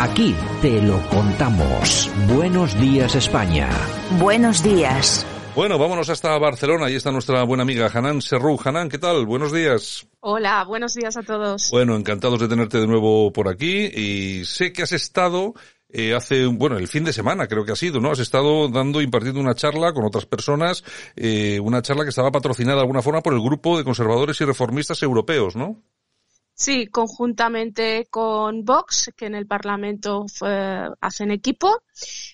Aquí te lo contamos. Buenos días España. Buenos días. Bueno, vámonos hasta Barcelona. Ahí está nuestra buena amiga Hanan Serrú. Hanan, ¿qué tal? Buenos días. Hola, buenos días a todos. Bueno, encantados de tenerte de nuevo por aquí y sé que has estado eh, hace, bueno, el fin de semana creo que ha sido, ¿no? Has estado dando, impartiendo una charla con otras personas, eh, una charla que estaba patrocinada de alguna forma por el grupo de conservadores y reformistas europeos, ¿no? Sí, conjuntamente con Vox, que en el Parlamento hacen equipo,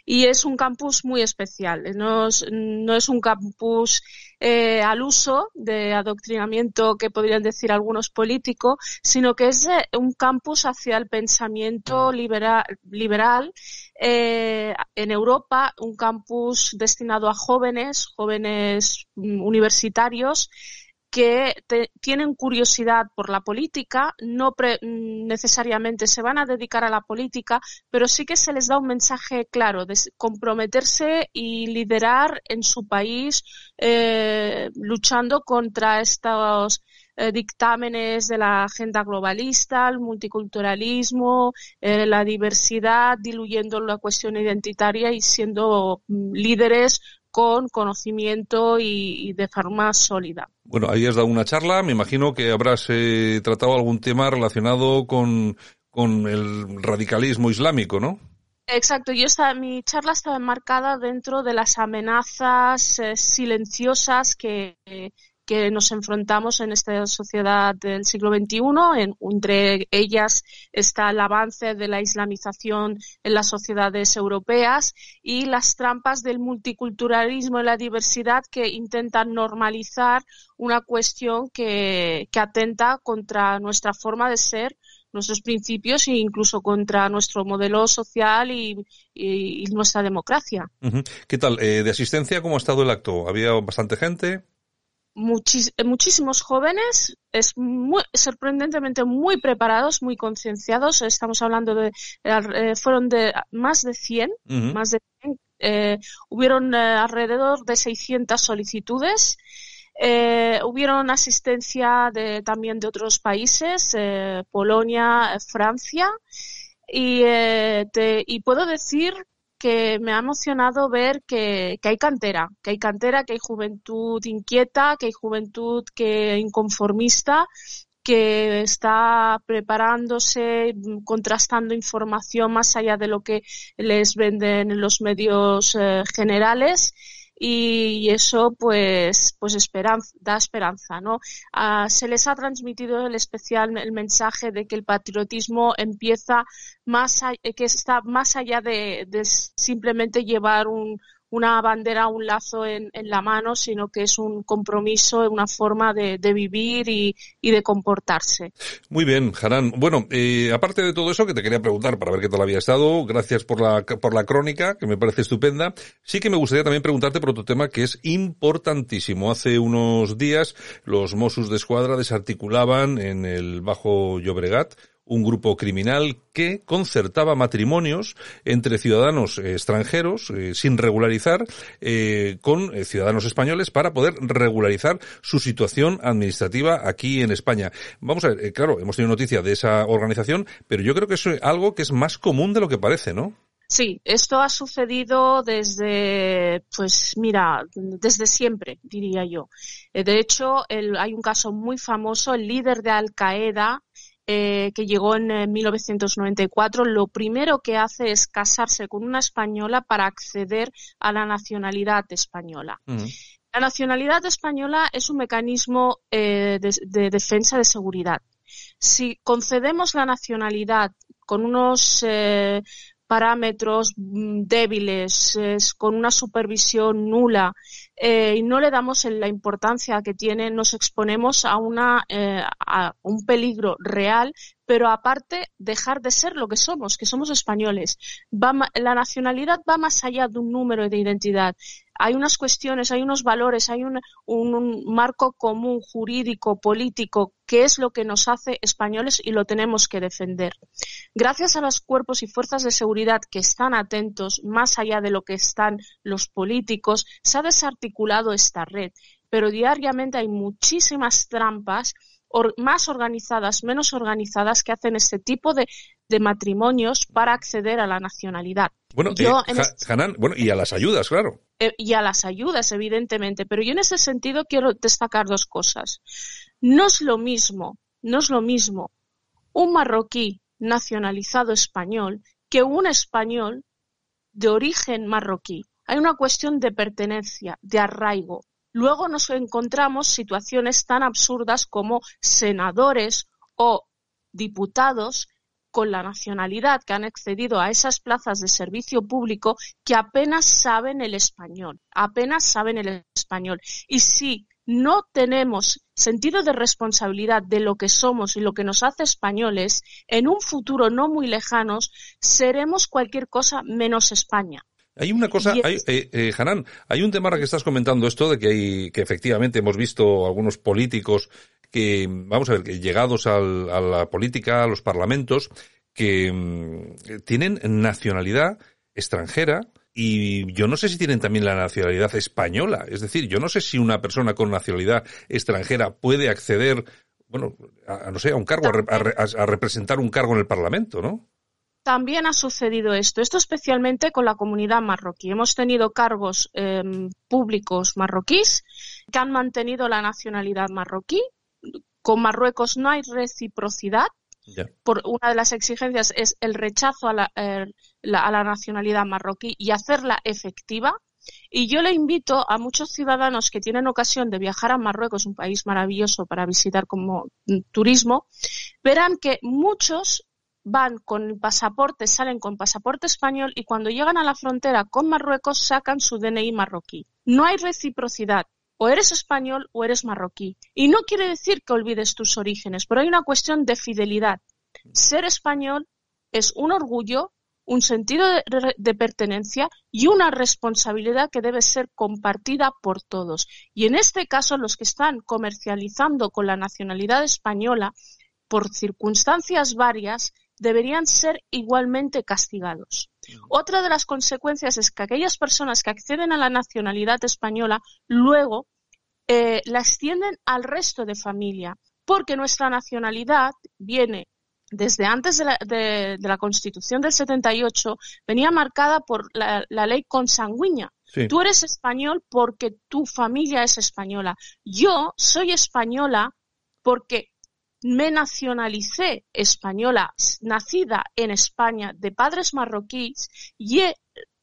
y es un campus muy especial. No es, no es un campus eh, al uso de adoctrinamiento que podrían decir algunos políticos, sino que es eh, un campus hacia el pensamiento liberal, liberal eh, en Europa, un campus destinado a jóvenes, jóvenes mm, universitarios, que tienen curiosidad por la política, no necesariamente se van a dedicar a la política, pero sí que se les da un mensaje claro de comprometerse y liderar en su país eh, luchando contra estos eh, dictámenes de la agenda globalista, el multiculturalismo, eh, la diversidad, diluyendo la cuestión identitaria y siendo mm, líderes con conocimiento y, de forma sólida. Bueno, ahí has dado una charla, me imagino que habrás eh, tratado algún tema relacionado con, con el radicalismo islámico, ¿no? Exacto, yo esta, mi charla estaba enmarcada dentro de las amenazas eh, silenciosas que, que nos enfrentamos en esta sociedad del siglo XXI. entre ellas está el avance de la islamización en las sociedades europeas y las trampas del multiculturalismo y la diversidad que intentan normalizar una cuestión que, atenta contra nuestra forma de ser nuestros principios e incluso contra nuestro modelo social y, nuestra democracia. ¿Qué tal? Eh, ¿De asistencia cómo ha estado el acto? ¿Había bastante gente? Muchísimos jóvenes, es muy, sorprendentemente muy preparados, muy concienciados. Estamos hablando de, eh, fueron de más de 100, más de 100. Eh, hubieron eh, alrededor de 600 solicitudes. Eh, hubieron asistencia de, también de otros países, Polonia, Francia. Y, te, y puedo decir que me ha emocionado ver que, hay cantera, que hay cantera, que hay juventud inquieta, que hay juventud que inconformista, que está preparándose, contrastando información más allá de lo que les venden en los medios eh, generales y eso pues pues da esperanza no ah, se les ha transmitido el especial el mensaje de que el patriotismo empieza más que está más allá de simplemente llevar un, una bandera, un lazo en, la mano, sino que es un compromiso, una forma de, vivir y, de comportarse. Muy bien, Haran. Bueno, aparte de todo eso que te quería preguntar para ver qué tal había estado, gracias por la, por la crónica, que me parece estupenda. Sí que me gustaría también preguntarte por otro tema que es importantísimo. Hace unos días los Mossos de Escuadra desarticulaban en el Bajo Llobregat un grupo criminal que concertaba matrimonios entre ciudadanos eh, extranjeros eh, sin regularizar eh, con ciudadanos españoles para poder regularizar su situación administrativa aquí en España. Vamos a ver, claro, hemos tenido noticia de esa organización, pero yo creo que es algo que es más común de lo que parece, ¿no? Sí, esto ha sucedido desde, pues mira, desde siempre, diría yo. De hecho, hay un caso muy famoso, el líder de Al Qaeda eh, que llegó en 1994, eh, lo primero que hace es casarse con una española para acceder a la nacionalidad española. La nacionalidad española es un mecanismo eh, de, defensa de seguridad. Si concedemos la nacionalidad con unos parámetros mm, débiles, con una supervisión nula y no le damos la importancia que tiene, nos exponemos a, una, a un peligro real pero aparte dejar de ser lo que somos, que somos españoles. la nacionalidad va más allá de un número de identidad. Hay unas cuestiones, hay unos valores, hay un, marco común jurídico, político, que es lo que nos hace españoles y lo tenemos que defender. Gracias a los cuerpos y fuerzas de seguridad que están atentos, más allá de lo que están los políticos, se ha desarticulado esta red, pero diariamente hay muchísimas trampas más organizadas, menos organizadas, que hacen este tipo de, matrimonios para acceder a la nacionalidad. Bueno, eh, bueno, y a las ayudas, claro. Eh, y a las ayudas, evidentemente. Pero yo en ese sentido quiero destacar dos cosas. No es lo mismo, no es lo mismo un marroquí nacionalizado español que un español de origen marroquí. Hay una cuestión de pertenencia, de arraigo. Luego nos encontramos situaciones tan absurdas como senadores o diputados con la nacionalidad que han accedido a esas plazas de servicio público que apenas saben el español, apenas saben el español. Y si no tenemos sentido de responsabilidad de lo que somos y lo que nos hace españoles, en un futuro no muy lejano seremos cualquier cosa menos España. Hay una cosa, hay, eh, eh, Hanan, hay un tema ahora que estás comentando esto de que hay, que efectivamente hemos visto algunos políticos que, vamos a ver, que llegados a la política, a los parlamentos, que mm, tienen nacionalidad extranjera y yo no sé si tienen también la nacionalidad española. Es decir, yo no sé si una persona con nacionalidad extranjera puede acceder, bueno, a, no sé, a un cargo, a representar un cargo en el Parlamento, ¿no? También ha sucedido esto, esto especialmente con la comunidad marroquí. Hemos tenido cargos em, públicos marroquíes que han mantenido la nacionalidad marroquí. Con Marruecos no hay reciprocidad. Por una de las exigencias es el rechazo a la, er, a la nacionalidad marroquí y hacerla efectiva. Y yo le invito a muchos ciudadanos que tienen ocasión de viajar a Marruecos, un país maravilloso para visitar como mm, turismo, verán que muchos van con pasaporte, salen con pasaporte español y cuando llegan a la frontera con Marruecos sacan su DNI marroquí. No hay reciprocidad. O eres español o eres marroquí. Y no quiere decir que olvides tus orígenes, pero hay una cuestión de fidelidad. Ser español es un orgullo, un sentido de, de, pertenencia y una responsabilidad que debe ser compartida por todos. Y en este caso, los que están comercializando con la nacionalidad española, por circunstancias varias, deberían ser igualmente castigados. Otra de las consecuencias es que aquellas personas que acceden a la nacionalidad española luego eh, la extienden al resto de familia, porque nuestra nacionalidad viene desde antes de la, Constitución del 78, venía marcada por la, ley consanguínea. Tú eres español porque tu familia es española. Yo soy española porque me nacionalicé española, nacida en España, de padres marroquíes, y he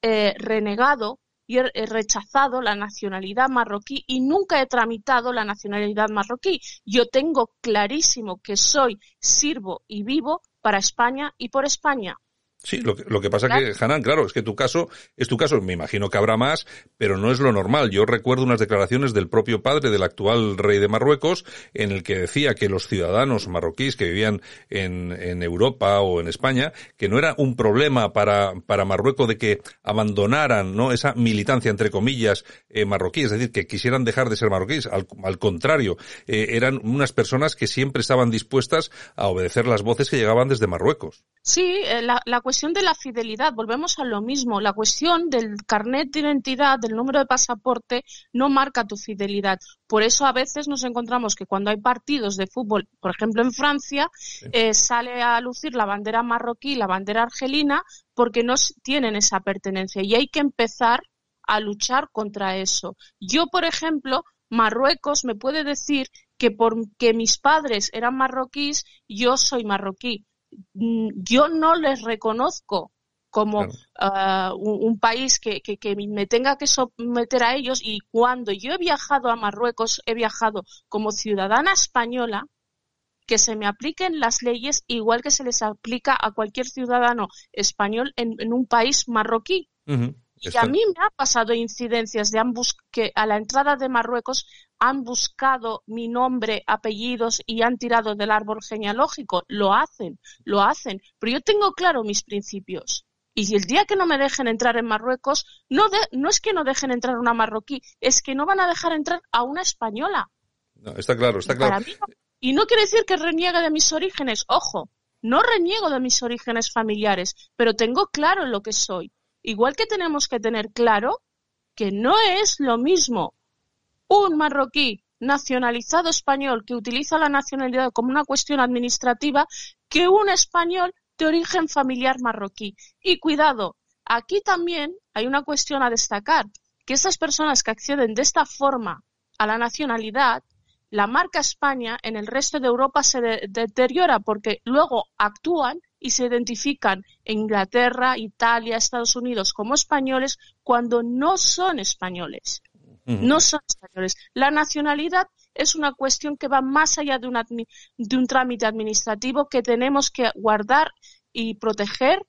eh, renegado y he rechazado la nacionalidad marroquí y nunca he tramitado la nacionalidad marroquí. Yo tengo clarísimo que soy, sirvo y vivo para España y por España. Sí, lo que, lo que pasa que, Hanan, claro, es que tu caso es tu caso. Me imagino que habrá más, pero no es lo normal. Yo recuerdo unas declaraciones del propio padre del actual rey de Marruecos en el que decía que los ciudadanos marroquíes que vivían en, en Europa o en España, que no era un problema para, para Marruecos de que abandonaran, ¿no? Esa militancia, entre comillas, eh, marroquí, es decir, que quisieran dejar de ser marroquíes. Al, al contrario, eh, eran unas personas que siempre estaban dispuestas a obedecer las voces que llegaban desde Marruecos. Sí, eh, la, la cuestión de la fidelidad, volvemos a lo mismo. La cuestión del carnet de identidad, del número de pasaporte, no marca tu fidelidad. Por eso a veces nos encontramos que cuando hay partidos de fútbol, por ejemplo en Francia, eh, sale a lucir la bandera marroquí, la bandera argelina, porque no tienen esa pertenencia. Y hay que empezar a luchar contra eso. Yo, por ejemplo, Marruecos me puede decir que porque mis padres eran marroquíes, yo soy marroquí. Mm, yo no les reconozco como ah, un, país que, me tenga que someter a ellos. Y cuando yo he viajado a Marruecos, he viajado como ciudadana española, que se me apliquen las leyes igual que se les aplica a cualquier ciudadano español en, un país marroquí. Y a mí me ha pasado incidencias de ambos que a la entrada de Marruecos han buscado mi nombre, apellidos y han tirado del árbol genealógico. Lo hacen, lo hacen. Pero yo tengo claro mis principios. Y el día que no me dejen entrar en Marruecos, no, no es que no dejen entrar una marroquí, es que no van a dejar entrar a una española. No, está claro, está claro. y no quiere decir que reniegue de mis orígenes, ojo, no reniego de mis orígenes familiares, pero tengo claro lo que soy. Igual que tenemos que tener claro que no es lo mismo un marroquí nacionalizado español que utiliza la nacionalidad como una cuestión administrativa que un español de origen familiar marroquí. Y cuidado, aquí también hay una cuestión a destacar, que esas personas que acceden de esta forma a la nacionalidad, la marca España en el resto de Europa se deteriora porque luego actúan y se identifican en Inglaterra, Italia, Estados Unidos como españoles cuando no son españoles. No son españoles. La nacionalidad es una cuestión que va más allá de, de un trámite administrativo que tenemos que guardar y proteger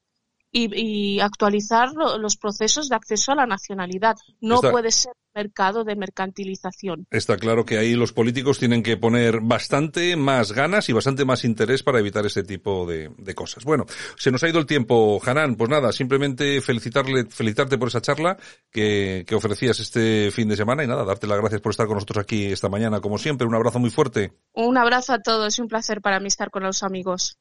y, actualizar los procesos de acceso a la nacionalidad. No puede ser mercado de mercantilización. Está claro que ahí los políticos tienen que poner bastante más ganas y bastante más interés para evitar ese tipo de, cosas. Bueno, se nos ha ido el tiempo, Hanan. Pues nada, simplemente felicitarle, felicitarte por esa charla que, que ofrecías este fin de semana y nada, darte las gracias por estar con nosotros aquí esta mañana, como siempre. Un abrazo muy fuerte. Un abrazo a todos y un placer para mí estar con los amigos.